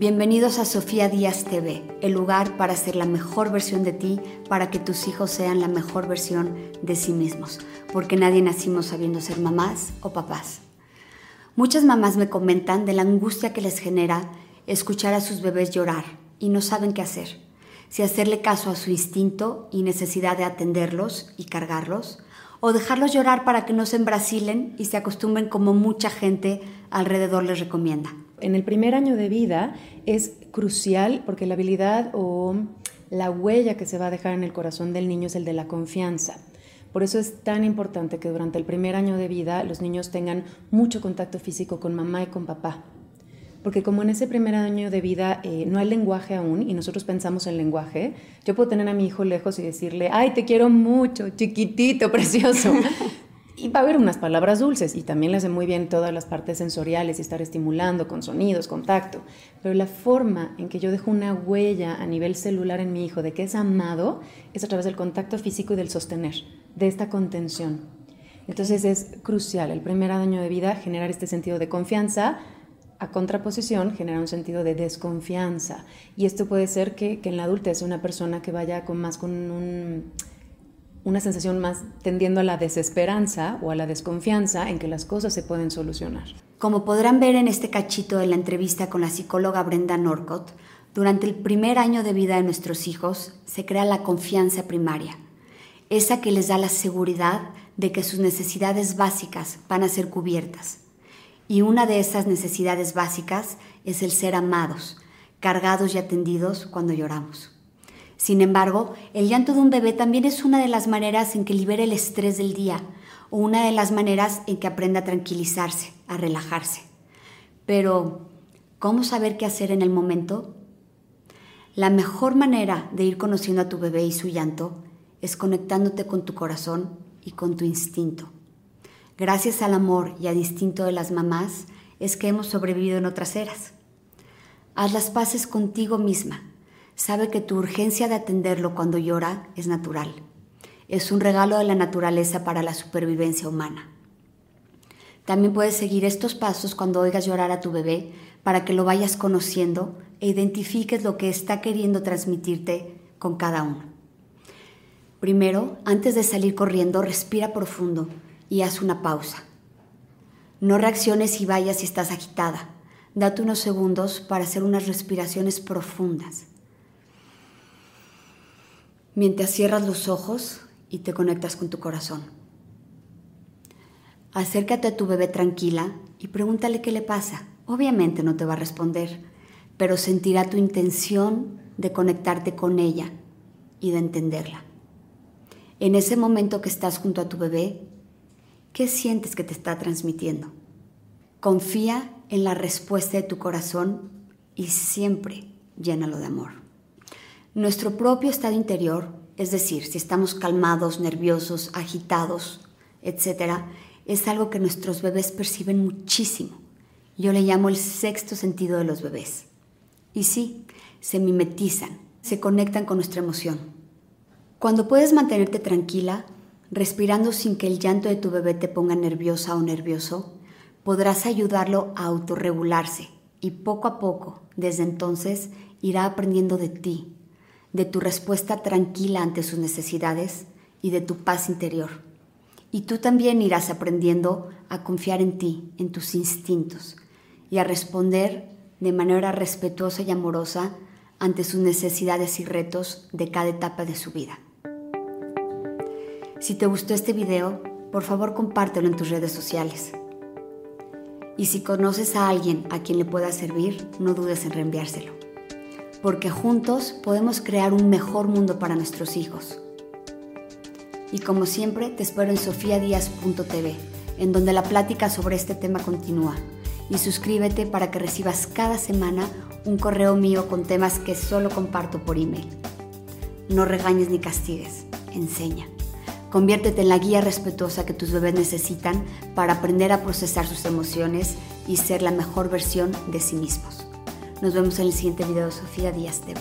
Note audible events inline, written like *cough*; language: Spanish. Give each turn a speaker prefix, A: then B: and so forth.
A: Bienvenidos a Sofía Díaz TV, el lugar para ser la mejor versión de ti, para que tus hijos sean la mejor versión de sí mismos, porque nadie nacimos sabiendo ser mamás o papás. Muchas mamás me comentan de la angustia que les genera escuchar a sus bebés llorar y no saben qué hacer. Si hacerle caso a su instinto y necesidad de atenderlos y cargarlos, o dejarlos llorar para que no se embrasilen y se acostumbren como mucha gente alrededor les recomienda.
B: En el primer año de vida es crucial porque la habilidad o la huella que se va a dejar en el corazón del niño es el de la confianza. Por eso es tan importante que durante el primer año de vida los niños tengan mucho contacto físico con mamá y con papá. Porque como en ese primer año de vida eh, no hay lenguaje aún y nosotros pensamos en lenguaje, yo puedo tener a mi hijo lejos y decirle, ay, te quiero mucho, chiquitito, precioso. *laughs* y va a haber unas palabras dulces y también le hace muy bien todas las partes sensoriales y estar estimulando con sonidos, contacto. Pero la forma en que yo dejo una huella a nivel celular en mi hijo de que es amado es a través del contacto físico y del sostener, de esta contención. Entonces es crucial el primer año de vida generar este sentido de confianza, a contraposición genera un sentido de desconfianza. Y esto puede ser que, que en la adultez una persona que vaya con más con un, una sensación más tendiendo a la desesperanza o a la desconfianza en que las cosas se pueden solucionar.
A: Como podrán ver en este cachito de la entrevista con la psicóloga Brenda Norcott, durante el primer año de vida de nuestros hijos se crea la confianza primaria, esa que les da la seguridad de que sus necesidades básicas van a ser cubiertas y una de esas necesidades básicas es el ser amados, cargados y atendidos cuando lloramos. Sin embargo, el llanto de un bebé también es una de las maneras en que libera el estrés del día o una de las maneras en que aprende a tranquilizarse, a relajarse. Pero, ¿cómo saber qué hacer en el momento? La mejor manera de ir conociendo a tu bebé y su llanto es conectándote con tu corazón y con tu instinto. Gracias al amor y a distinto de las mamás es que hemos sobrevivido en otras eras. Haz las paces contigo misma. Sabe que tu urgencia de atenderlo cuando llora es natural. Es un regalo de la naturaleza para la supervivencia humana. También puedes seguir estos pasos cuando oigas llorar a tu bebé para que lo vayas conociendo e identifiques lo que está queriendo transmitirte con cada uno. Primero, antes de salir corriendo, respira profundo y haz una pausa. No reacciones y vayas si estás agitada. Date unos segundos para hacer unas respiraciones profundas. Mientras cierras los ojos y te conectas con tu corazón. Acércate a tu bebé tranquila y pregúntale qué le pasa. Obviamente no te va a responder, pero sentirá tu intención de conectarte con ella y de entenderla. En ese momento que estás junto a tu bebé, ¿Qué sientes que te está transmitiendo? Confía en la respuesta de tu corazón y siempre llénalo de amor. Nuestro propio estado interior, es decir, si estamos calmados, nerviosos, agitados, etc., es algo que nuestros bebés perciben muchísimo. Yo le llamo el sexto sentido de los bebés. Y sí, se mimetizan, se conectan con nuestra emoción. Cuando puedes mantenerte tranquila, respirando sin que el llanto de tu bebé te ponga nerviosa o nervioso, podrás ayudarlo a autorregularse y poco a poco, desde entonces, irá aprendiendo de ti, de tu respuesta tranquila ante sus necesidades y de tu paz interior. Y tú también irás aprendiendo a confiar en ti, en tus instintos, y a responder de manera respetuosa y amorosa ante sus necesidades y retos de cada etapa de su vida. Si te gustó este video, por favor compártelo en tus redes sociales. Y si conoces a alguien a quien le pueda servir, no dudes en reenviárselo. Porque juntos podemos crear un mejor mundo para nuestros hijos. Y como siempre, te espero en sofiadias.tv, en donde la plática sobre este tema continúa. Y suscríbete para que recibas cada semana un correo mío con temas que solo comparto por email. No regañes ni castigues, enseña. Conviértete en la guía respetuosa que tus bebés necesitan para aprender a procesar sus emociones y ser la mejor versión de sí mismos. Nos vemos en el siguiente video de Sofía Díaz TV.